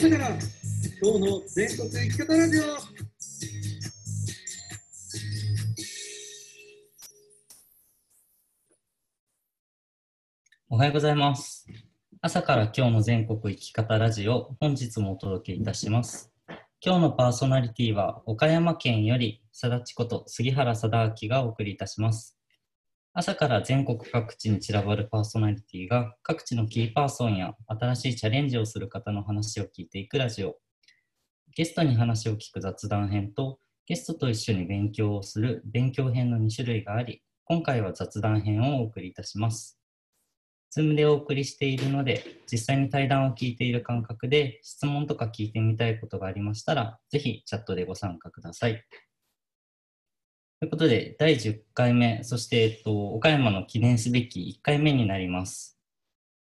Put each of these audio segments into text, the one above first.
朝から今日の全国生き方ラジオおはようございます。朝から今日の全国生き方ラジオ、本日もお届けいたします。今日のパーソナリティは、岡山県より、さだちこと杉原貞明がお送りいたします。朝から全国各地に散らばるパーソナリティが、各地のキーパーソンや新しいチャレンジをする方の話を聞いていくラジオ。ゲストに話を聞く雑談編と、ゲストと一緒に勉強をする勉強編の2種類があり、今回は雑談編をお送りいたします。ズームでお送りしているので、実際に対談を聞いている感覚で、質問とか聞いてみたいことがありましたら、ぜひチャットでご参加ください。ということで、第10回目、そして、えっと、岡山の記念すべき1回目になります。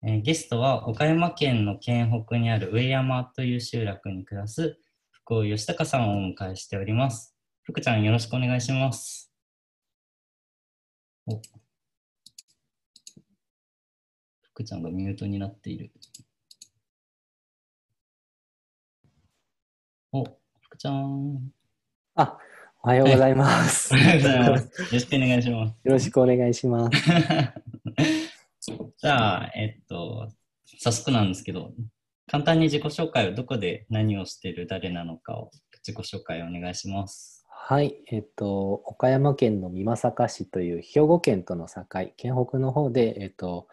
えーゲストは、岡山県の県北にある上山という集落に暮らす、福尾義孝さんをお迎えしております。福ちゃん、よろしくお願いします。お福ちゃんがミュートになっている。お、福ちゃん。あ、おはようございます。おはようございよます。よろしくお願いします。ろしくお願いします。じゃあ、えっと、早速なんですけど、簡単に自己紹介をどこで何をしている誰なのかを自己紹介お願いします。はい、えっと、岡山県の美作市という兵庫県との境、県北の方で、えっと、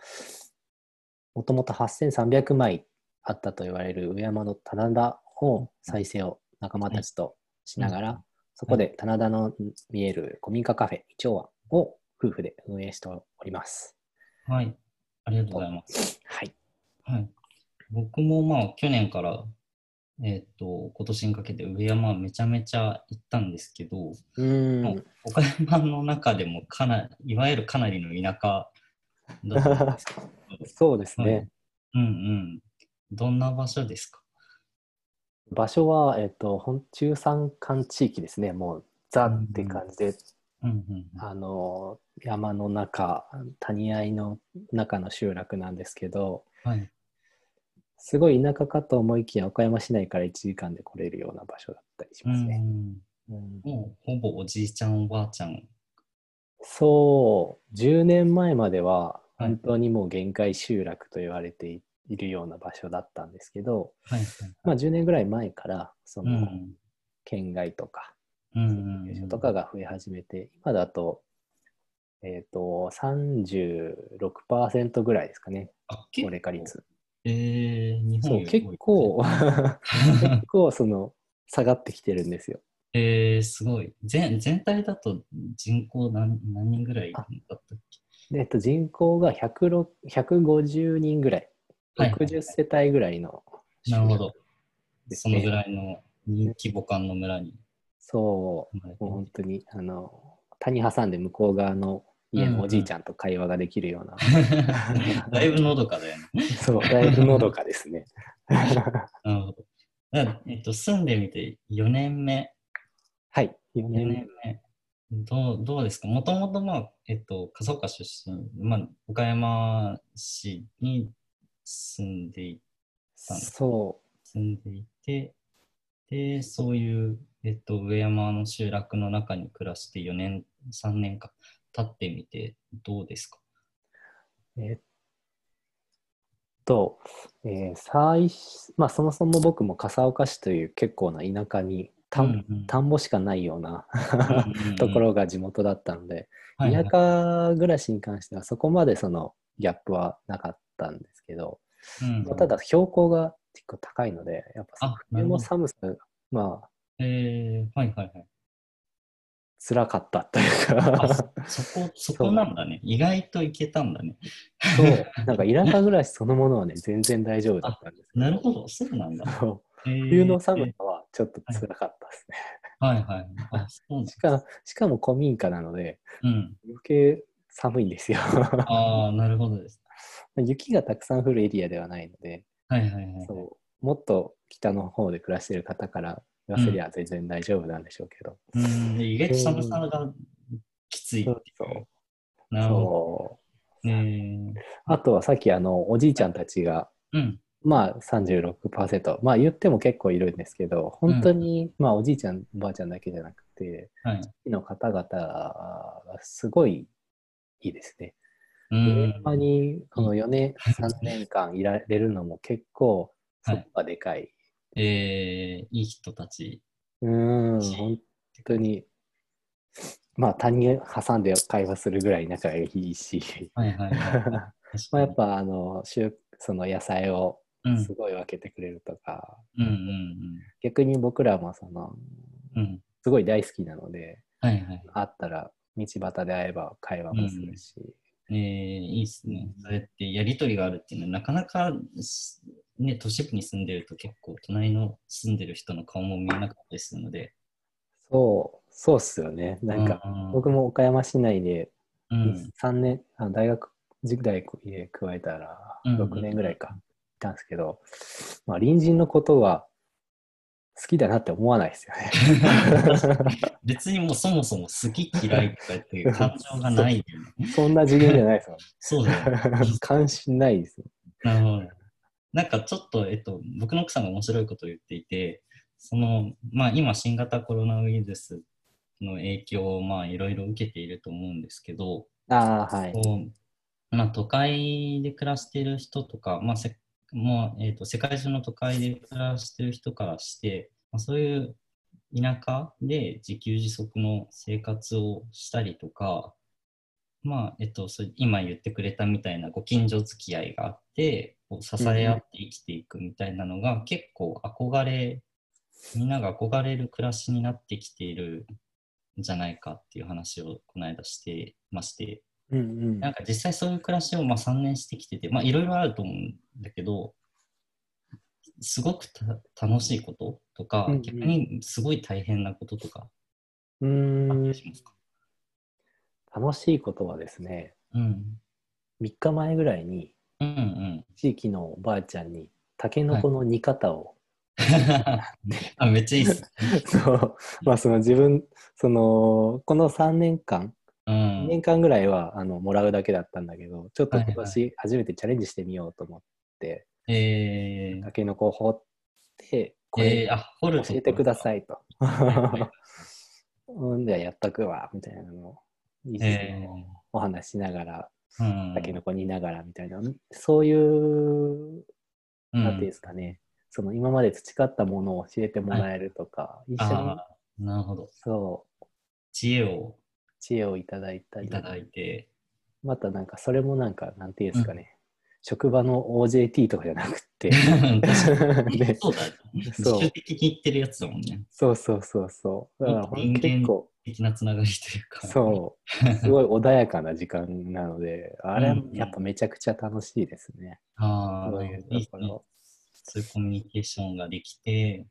もともと8300枚あったと言われる上山の棚田を再生を仲間たちとしながら、うんそこで棚田の見える古民家カフェ、イチョウワを夫婦で運営しております。はい。ありがとうございます。はい。はい。僕もまあ去年から、えっと、今年にかけて上山めちゃめちゃ行ったんですけど、うーん。岡山の中でもかな、いわゆるかなりの田舎だと思うんですけど そうですね。はいうんうん。どんな場所ですか？場所は、えっと、本中山間地域ですね。もう、ザって感じで、うんうんあの、山の中、谷合の中の集落なんですけど、はい。すごい田舎かと思いきや、岡山市内から1時間で来れるような場所だったりしうますね。ん。うんもうほぼおじいちゃんおばあちゃん。そう、10年前までは、はい本当にもう限界集落と言われていいるような場所だったんですけど、はい。まあ、10年ぐらい前から、その、うん。県外とか、うんとかが増え始めて、今だと、えっ、と、36%ぐらいですかね、あ、高齢化率。えー、日本そう、結構、結構その、下がってきてるんですよ。えー、すごい。全全体だと人口何何人ぐらいだったっけ？でえっと、人口が106 150人ぐらい60世帯ぐらいのなるほど。そのぐらいの規模感の村にそう、もう本当に、あの、谷挟んで向こう側の家のおじいちゃんと会話ができるような、だいぶのどかだよね。そう、だいぶのどかですね。なるほど。えっと、住んでみて4年目。はい、4 4年年目。どうどうですか？もともと、まあ、えっと、笠岡出身、まあ、岡山市に住んでいそ住んでいて、で、そういう、えっと、上山の集落の中に暮らして4年、3年か経ってみて、どうですか？う。えっと、えー最初まあ、そもそも僕も笠岡市という結構な田舎に田,、うんうん。田んぼしかないようなところが地元だったので、田舎暮らしに関してはそこまでそのギャップはなかったんですけど、うんまあただ標高が結構高いので、やっぱあ冬の寒さ、まあ、えー、はいはいはい。辛かったというあか、そそこ、そこなんだね。意外といけたんだね。そう、なんか田舎暮らしそのものはね、全然大丈夫だったんですけなるほど、そうなんだ。えー冬の寒さはちょっと辛かったですね。はいはい。あ、そうしかしかも古民家なので、うん。余計寒いんですよ。ああ、なるほどです。雪がたくさん降るエリアではないので、はいはいはい。そうもっと北の方で暮らしている方から言わせりゃ全然大丈夫なんでしょうけど。うん、で意外と寒さがきついっていう。そうなるほど。あとはさっきあのおじいちゃんたちがうん。まあ36%。まあ言っても結構いるんですけど、本当に、まあおじいちゃん、おばあちゃんだけじゃなくて、はい。地域の方々がすごいいいですね。う上ん。山にこの4年、3年間いられるのも結構、そこがでかい。えー、いい人たち。うーん、し本当に、まあ他人挟んで会話するぐらい仲がいいし、はいはいはい。まあやっぱあの、収その野菜をうんすごい分けてくれるとか、うんうん逆に僕らもその、うん。うん。すごい大好きなので、はいはい。会ったら道端で会えば会話もするし、えー、いいっすね。そうやってやりとりがあるっていうのは、なかなかし、ね、都市部に住んでると結構、隣の住んでる人の顔も見えなかったりするので。そう、そうっすよね。なんか、うん、僕も岡山市内でうん、3年、あの大学時代で加えたらうん6年ぐらいか、いたんですけど、まあ、隣人のことは好きだなって思わないですよね。別にもうそもそも好き嫌いとかっていう感情がないよね。そんな次元じゃないですもん。そうだよね。関心ないですよ。なるほど。なんかちょっと、えっと、僕の奥さんが面白いことを言っていて、その、まあ今新型コロナウイルスの影響をまあいろいろ受けていると思うんですけど、ああ、はい。まあ都会で暮らしている人とか、まあせもうえっと世界中の都会で暮らしてる人からして、まあ、そういう田舎で自給自足の生活をしたりとか、まあ、えっと、そ今言ってくれたみたいなご近所付き合いがあって、こう支え合って生きていくみたいなのが結構憧れ、みんなが憧れる暮らしになってきているんじゃないかっていう話をこの間してまして、うんうんなんか実際そういう暮らしをまあ3年してきてて、まあいろいろあると思うんだけど、すごくた楽しいこととか、うんうん逆にすごい大変なこととかうんりしますか楽しいことはですね、うん。3日前ぐらいにうんうん。地域のおばあちゃんにタケノコの煮方を、あ、めっちゃいいっす。そう、まあその自分、その、この3年間、う2年ん。間ぐらいはあのもらうだけだったんだけど、ちょっと今年初めてチャレンジしてみようと思って、えータケノコを掘って、こえれー、あ、掘る教えてください。いと。はう ん、じゃあやっとくわ、みたいなのを、えもお話ししながら、ーうんタケノコ煮ながらみたいな、そういう、うんなんていうんですかね、その今まで培ったものを教えてもらえるとか、一緒になるほど。そう、知恵を知恵をいただいたりい、ただいて、またなんかそれもなんか、なんていうんですかね、職場の OJT とかじゃなくて、そうだよ。自そう主的に言ってるやつだもんね。そうそうそうそう。だから結構、的なつながりというか。そう、すごい穏やかな時間なので、あれうんやっぱめちゃくちゃ楽しいですね。ああ、そういう。ところ。そういうコミュニケーションができて、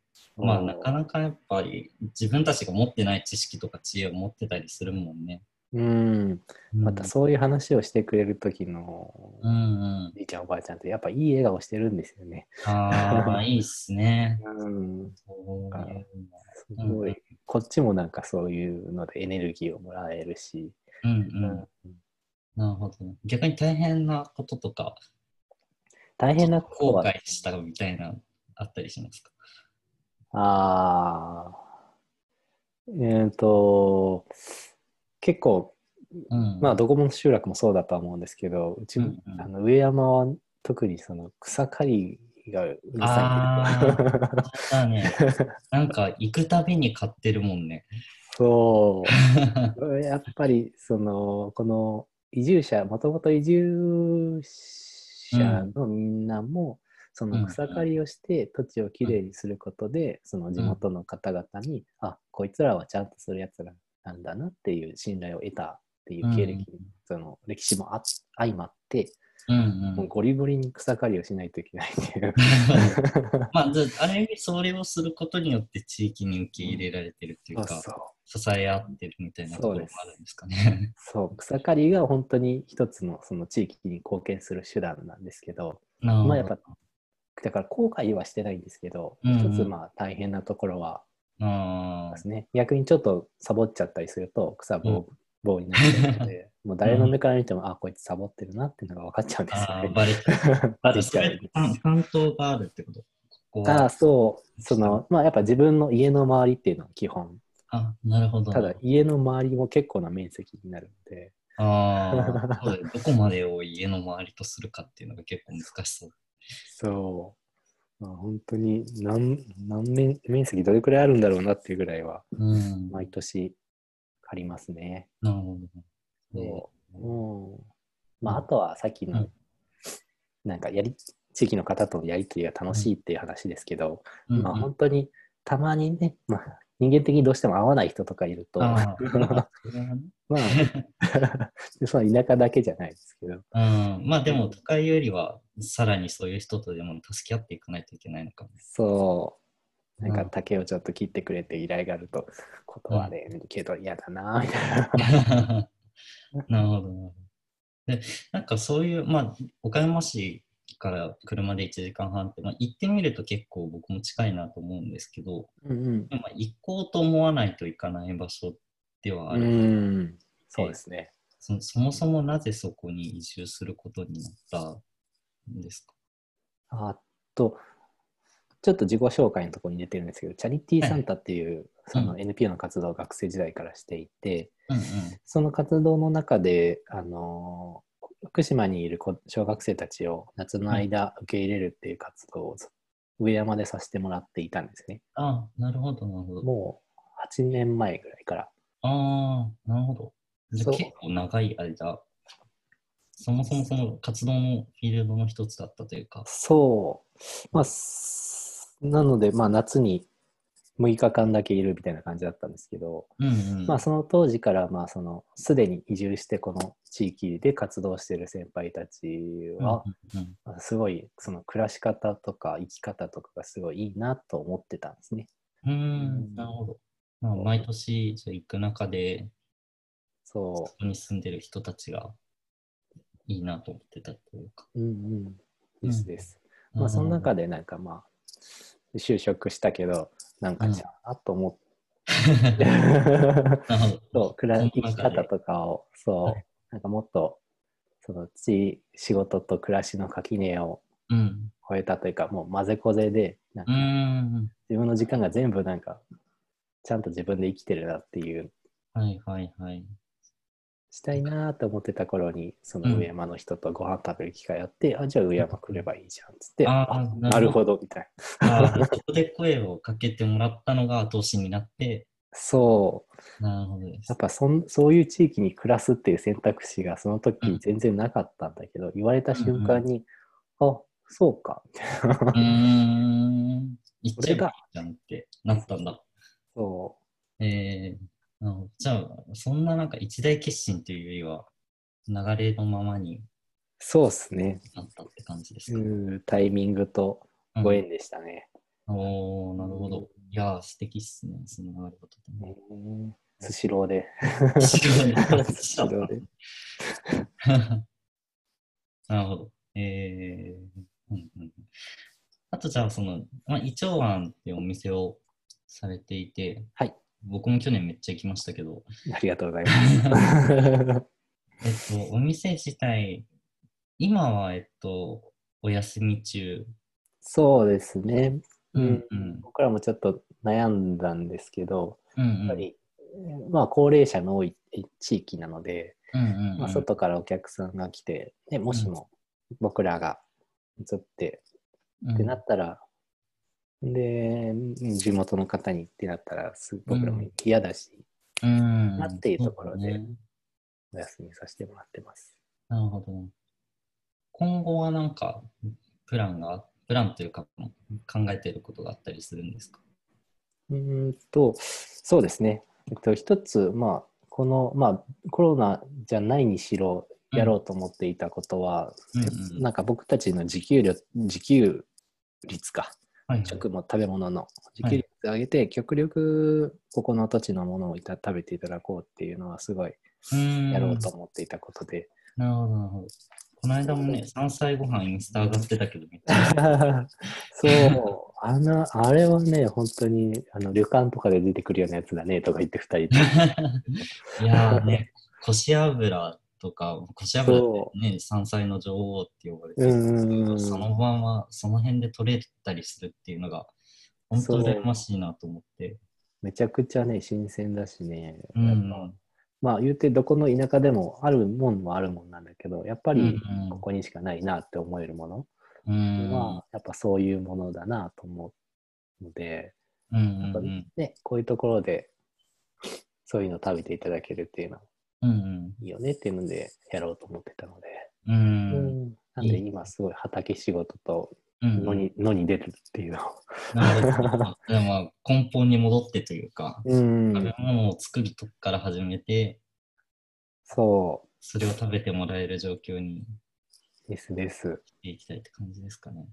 まあなかなかやっぱり自分たちが持ってない知識とか知恵を持ってたりするもんね。うん、またそういう話をしてくれる時のうんうん。じいちゃんおばあちゃんってやっぱいい笑顔してるんですよね。ああ、いいっすね。うん、そうすごい、こっちもなんかそういうのでエネルギーをもらえるし、の。うんううんん。なるほど。逆に大変なこととか、大変なこと後は、悔したみたいな、あったりしますか？ああ、えっ、と、結構、うん。まあどこも集落もそうだとは思うんですけど、うち、うんうんあの上山は特にその草刈りがうるあさいんですよ。ーだね。なんか行くたびに買ってるもんね。そう。やっぱりそのこの移住者もともと移住者のみんなも、その草刈りをして土地をきれいにすることで、その地元の方々に、あこいつらはちゃんとするやつらなんだなっていう信頼を得たっていう経歴、うん。その歴史もあ相まって、うんうん。もうゴリゴリに草刈りをしないといけないっていう。まあ、あある意味それをすることによって地域に受け入れられてるっていうか、そうそう。支え合ってるみたいなところもあるんですかね。そう。草刈りが本当に一つのその地域に貢献する手段なんですけど。まあやっぱだから後悔はしてないんですけど、うんうん一つまあ大変なところはあですね、逆にちょっとサボっちゃったりすると草ぼうぼうになっちゃうので、もう誰の目から見ても、あ、こいつサボってるなっていうのが分かっちゃうんですよね。バレちゃう。バレちゃう担担当があるってこと？こああ、そう。その、まあやっぱ自分の家の周りっていうのが基本。あ、なるほど。ただ家の周りも結構な面積になるので、ああ、どこまでを家の周りとするかっていうのが結構難しそう。そう。まあ本当に何、何面、面積どれくらいあるんだろうなっていうぐらいは、うん。毎年借りますね。なるほど。そう。うん。まああとはさっきの、なんかやり、地域の方とのやりとりが楽しいっていう話ですけど、うんまあ本当にたまにね、まあ人間的にどうしても合わない人とかいると、まあ、その 田舎だけじゃないですけど、うん、まあでも都会よりはさらにそういう人とでも助け合っていかないといけないのかも。そう、なんかうん竹をちょっと切ってくれて依頼があると断れんけど嫌だな、みたいな。なるほどなるほど。で、なんかそういう、まあ、岡山市から車で1時間半って、まあ、行ってみると結構僕も近いなと思うんですけど、うんまあ、行こうと思わないといかない場所ではあうん。る。うん、そうですね。そそもそもなぜそこに移住することになったんですか？あと、ちょっと自己紹介のところに出てるんですけど、チャリティーサンタっていう、その NPO の活動を学生時代からしていて、うんうん。その活動の中で、あの福島にいる子小学生たちを夏の間受け入れるっていう活動を上山でさせてもらっていたんですね。あなるほど、なるほど。もう8年前ぐらいから。ああ、なるほど。結構長い間、そもそもその活動のフィールドの一つだったというか。そう。まあ、すなので、まあ夏に6日間だけいるみたいな感じだったんですけど、うんうん。まあその当時から、まあその、すでに移住してこの地域で活動している先輩たちは、すごいその暮らし方とか生き方とかがすごいいいなと思ってたんですね。うん、うーんなるほど。まあ、毎年じゃあ行く中で、そそこに住んでる人たちがいいなと思ってたというか。う。うんうん。ですです。うんまあその中でなんかまあ、就職したけど、なんかじゃあ、と思って。そう、暮らその生き中で方とかを、そう、はいなんかもっと、そのち仕事と暮らしの垣根をうん。超えたというか、もう混ぜこぜで、なんうかん。自分の時間が全部なんか、ちゃんと自分で生きてるなっていう、はいはいはい。したいなと思ってた頃に、その上山の人とご飯食べる機会あって、あ、じゃあ上山来ればいいじゃんっつって、あなるほど。みたいな。そこで声をかけてもらったのが後押しになって、そう、なるほどやっ。ぱそんそういう地域に暮らすっていう選択肢がそのうん時全然なかったんだけど、言われた瞬間に、あそうかみたいな、うーん。行っちゃえばいいこれだじゃんってなったんだ。そえー、じゃあ、そんななんか一大決心というよりは、流れのままにうそうっすねなったって感じですか？うんタイミングとうんご縁でしたね、おー、なるほど。いやー、素敵っすね、その流れ方とね。ねスシローでスシローで スシローで なるほど。えー、うんうん。あとじゃあ、その、まあ、イチョウワンってお店をされていて、はい。僕も去年めっちゃ行きましたけど、ありがとうございます えっと、お店自体、今は、えっと、お休み中。そうですね、うんうん。僕らもちょっと悩んだんですけどうんうん。やっぱり、まあ高齢者の多い地域なので、うんうんうんまあ、外からお客さんが来て、でもしも僕らが移ってってなったら、で、うん地元の方にってなったら、す僕らも嫌だし、うん。なっていうところでお休みさせてもらってます。なるほど。今後はなんか、プランが、プランというか、考えていることがあったりするんですか？うーんと、そうですね。えっと、一つ、まあ、この、まあ、コロナじゃないにしろ、やろうと思っていたことは、うんうんなんか僕たちの自給量、自給率か、はい。食も食べ物の自給率を上げて、極力ここの土地のものをいた食べていただこうっていうのはすごいやろうと思っていたことで。なるほど、なるほど。この間もね、山菜ご飯インスタ上がってたけど。そう、あの、あれはね、本当にあの旅館とかで出てくるようなやつだねとか言って二人で。いやーね、こし油っとか、腰油ってそね、山菜の女王って呼ばれてう。るうんんうんうん。そのままその辺で取れたりするっていうのが、本当羨ましいなと思って。めちゃくちゃね、新鮮だしね。うんまあ言うてどこの田舎でもあるもんはあるもんなんだけど、やっぱりうんここにしかないなって思えるものうん。は、やっぱそういうものだなと思うので、うんね、こういうところでそういうの食べていただけるっていうのはうんいいよねっていうのでやろうと思ってたので、うん。うん。うんなんで今すごい畑仕事とうん。野に,、野に出るっていうのを。なるほど。でもまあ根本に戻ってというか、うん食べ物を作るとこから始めて、そそれを食べてもらえる状況にうですです。していきたいって感じですかね。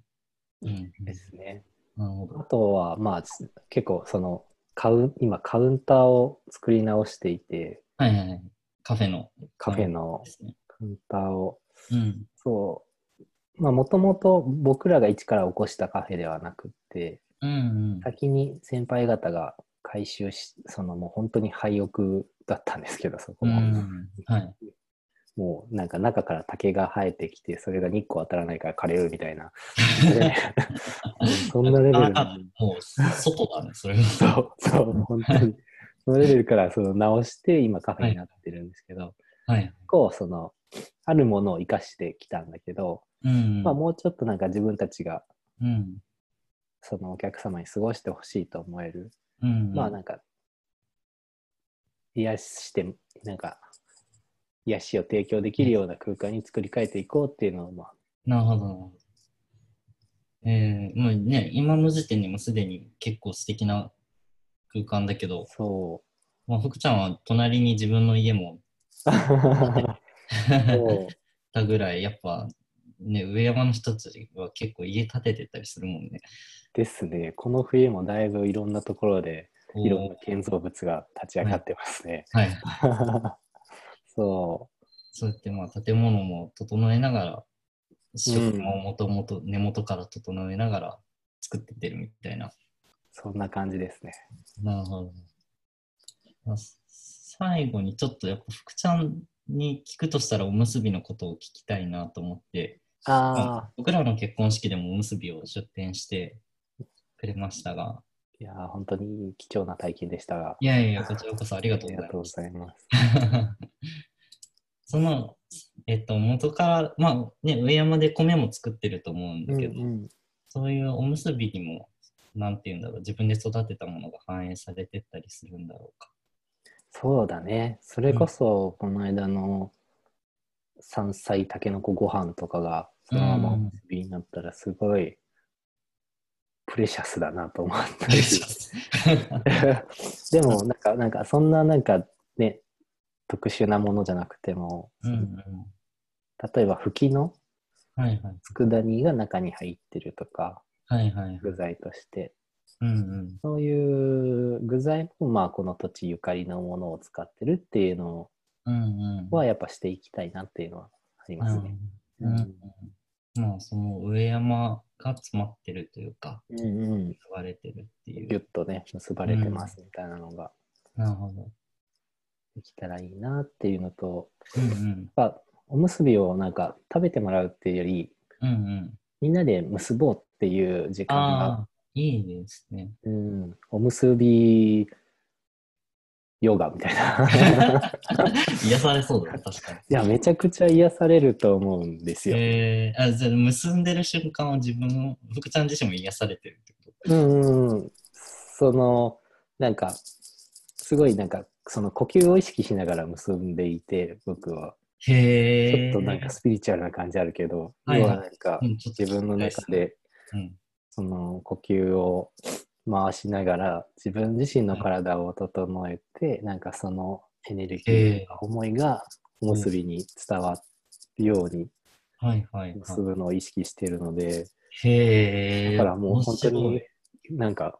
うん。ですね。なるほど。あとは、まあ、つ結構そのカウン、今カウンターを作り直していて、はいはいはい。カフェの。カフェの。カウンターを、うん。そう、まあ、もともと僕らが一から起こしたカフェではなくって、うんうん。先に先輩方が回収し、そのもう本当に廃屋だったんですけど、そこうも。ん。はい。もうなんか中から竹が生えてきて、それが日光当たらないから枯れるみたいな。そんなレベルもう、外だね、それは。そう、そう、本当に。そのレベルからその直して、今カフェになってるんですけど、はい。こう、その、あるものを生かしてきたんだけど、うん。まあもうちょっとなんか自分たちが、うん。そのお客様に過ごしてほしいと思える、うん。まあなんか、癒して、なんか、癒しを提供できるような空間に作り変えていこうっていうのを、まあ、なるほど。えー、もうね、今の時点でもすでに結構素敵な空間だけど、そまあ、福ちゃんは隣に自分の家も たぐらい、やっぱ、ね、上山の人たちは結構家建ててたりするもんね。ですね。この冬もだいぶいろんなところで、いろんな建造物が立ち上がってますね。はい。そそうやってまあ建物も整えながら、食ももともと根元から整えながら作ってってるみたいな。う、そんな感じですね。なるほど。まあ最後にちょっとやっぱ福ちゃんに聞くとしたらおむすびのことを聞きたいなと思って、ああ、僕らの結婚式でもおむすびを出店してくれましたが、いやー、本当に貴重な体験でしたが、いやいや、こちらこそありがとうありがとうごございます。ざいます。その、えっと、元から、まあね、上山で米も作ってると思うんだけど、うんうんそういうおむすびにも、なんて言うんだろう、自分で育てたものが反映されてったりするんだろうか。そうだね。それこそ、この間の山菜たけのこご飯とかが、そのままおむすびになったら、すごい、プレシャスだなと思ったり でも、なんか、なんか、そんななんかね、特殊なものじゃなくても、うんうん。例えば、ふきの。佃煮が中に入ってるとか、はいはいはい。具材として。うんうん。そういう具材も、まあ、この土地ゆかりのものを使ってるっていうのうんうん。は、やっぱしていきたいなっていうのはありますね。うんうんうん。まあ、その上山が詰まってるというか、うんうん。言われてるっていぎゅう。っとね、結ばれてますみたいなのがなるほど。できたらいいなっていうのと、うんうん。やっぱおむすびをなんか食べてもらうっていうより、うんうん。みんなで結ぼうっていう時間が、いいですね。うん、おむすびヨガみたいな。癒されそうだね、確かに。いや、めちゃくちゃ癒されると思うんですよ。えー、あじゃあ結んでる瞬間は自分も、福ちゃん自身も癒されてるってこと？うんうんうん。その、なんか、すごいなんか、その呼吸を意識しながら結んでいて、僕は。へえ。ちょっとなんかスピリチュアルな感じあるけど、はい要はなんか自分の中でうん。その呼吸を回しながら自分自身の体を整えて、なんかそのエネルギー、思いがおむすびに伝わるようにはいはい、は結ぶのを意識しているので。だからもう本当面になんか、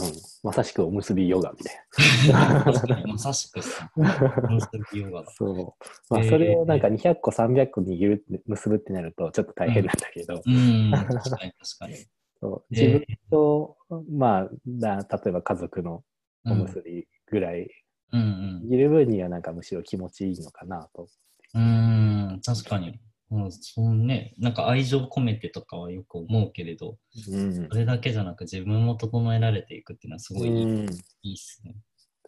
うん、まさしくおむすびヨガみたい白い確かにまさしくさ、な。結びヨガだ。そう。まあ、それをなんか200個、300個握る結ぶってなると、ちょっと大変なんだけど、うん、確かに確かに。そう自分と、まあだ、例えば家族のおむすびぐらいうんうん。握る分には、なんかむしろ気持ちいいのかなと。うーん、確かに。うん、そのね、なんか愛情込めてとかはよく思うけれど、うんそれだけじゃなく自分も整えられていくっていうのはすごいいい,、うん、いいっすね。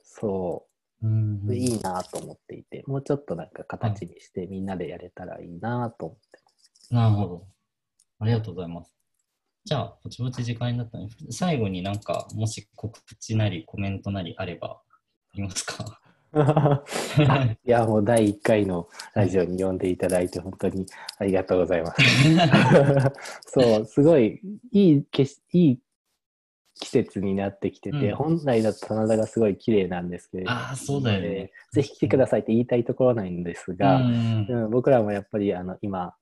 そうう、ん、いいなと思っていて、もうちょっとなんか形にしてみんなでやれたらいいなと思ってなるほど。ありがとうございます。じゃあ、ぼちぼち時間になったので、最後になんか、もし告知なりコメントなりあれば、ありますか？いや、もう第1回のラジオに呼んでいただいて、本当にありがとうございます。そう、すごいいいけしいい季節になってきてて、うん本来だと棚田がすごい綺麗なんですけれども、ああ、そうだよね。えーぜひ来てくださいって言いたいところなんですうが、んうん僕らもやっぱりあの今、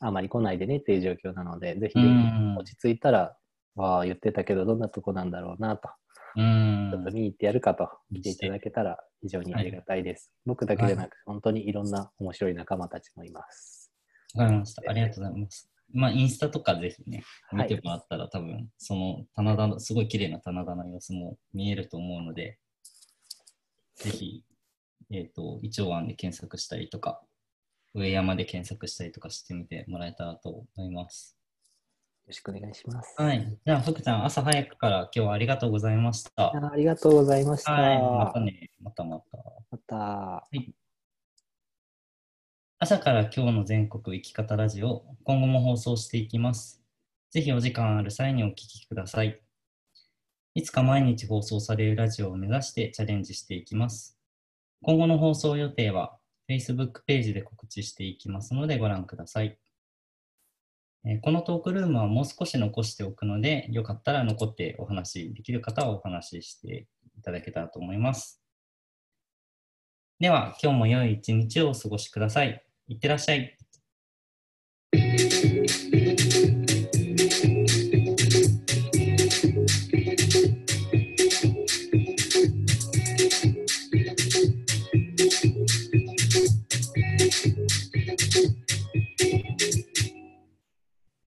あまり来ないでねっていう状況なので、ぜひうん落ち着いたら、ああ、言ってたけど、どんなとこなんだろうなと、うんちょっと見に行ってやるかと見ていただけたら非常にありがたいです。僕だけじゃなく、本当にいろんな面白い仲間たちもいます。わかりました。ありがとうございます。まあ、インスタとかぜひね、はい見てもらったら、多分、その棚田の、すごい綺麗な棚田の様子も見えると思うので、ぜひ、えっ、と、一応案で検索したりとか、上山で検索したりとかしてみてもらえたらと思います。よろしくお願いします。はい。じゃあ、福ちゃん、朝早くから今日はありがとうございました。あありがとうございました。はい。またね。またまた。また。朝から今日の全国生き方ラジオ、今後も放送していきます。ぜひお時間ある際にお聞きください。いつか毎日放送されるラジオを目指してチャレンジしていきます。今後の放送予定は Facebook ページで告知していきますのでご覧ください。このトークルームはもう少し残しておくので、よかったら残ってお話できる方はお話ししていただけたらと思います。では、今日も良い一日をお過ごしください。いってらっしゃい。